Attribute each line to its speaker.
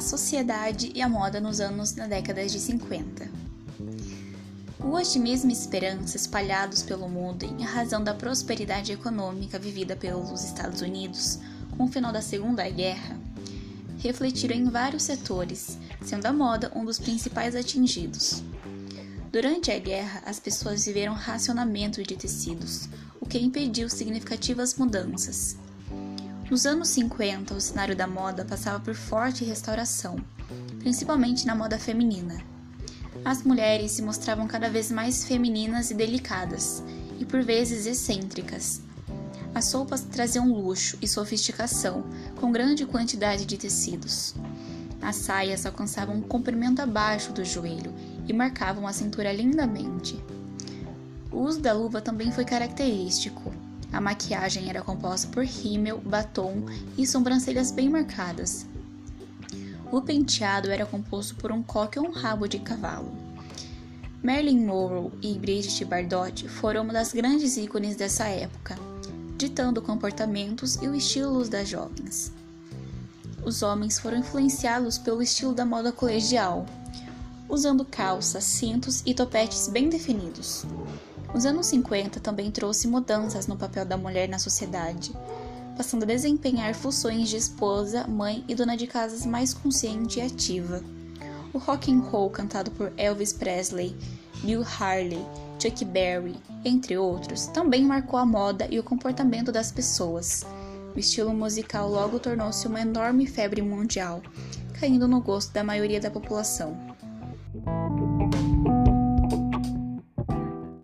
Speaker 1: sociedade e a moda nos anos na década de 50. O otimismo e esperança espalhados pelo mundo em razão da prosperidade econômica vivida pelos Estados Unidos com o final da Segunda Guerra refletiram em vários setores, sendo a moda um dos principais atingidos. Durante a guerra, as pessoas viveram racionamento de tecidos, o que impediu significativas mudanças. Nos anos 50, o cenário da moda passava por forte restauração, principalmente na moda feminina. As mulheres se mostravam cada vez mais femininas e delicadas, e por vezes excêntricas. As roupas traziam luxo e sofisticação, com grande quantidade de tecidos. As saias alcançavam um comprimento abaixo do joelho e marcavam a cintura lindamente. O uso da luva também foi característico. A maquiagem era composta por rímel, batom e sobrancelhas bem marcadas. O penteado era composto por um coque ou um rabo de cavalo. Marilyn Monroe e Brigitte Bardot foram uma das grandes ícones dessa época, ditando comportamentos e o estilo das jovens. Os homens foram influenciados pelo estilo da moda colegial, usando calças, cintos e topetes bem definidos. Os anos 50 também trouxe mudanças no papel da mulher na sociedade, passando a desempenhar funções de esposa, mãe e dona de casa mais consciente e ativa. O rock and roll cantado por Elvis Presley, Bill Harley, Chuck Berry, entre outros, também marcou a moda e o comportamento das pessoas. O estilo musical logo tornou-se uma enorme febre mundial, caindo no gosto da maioria da população.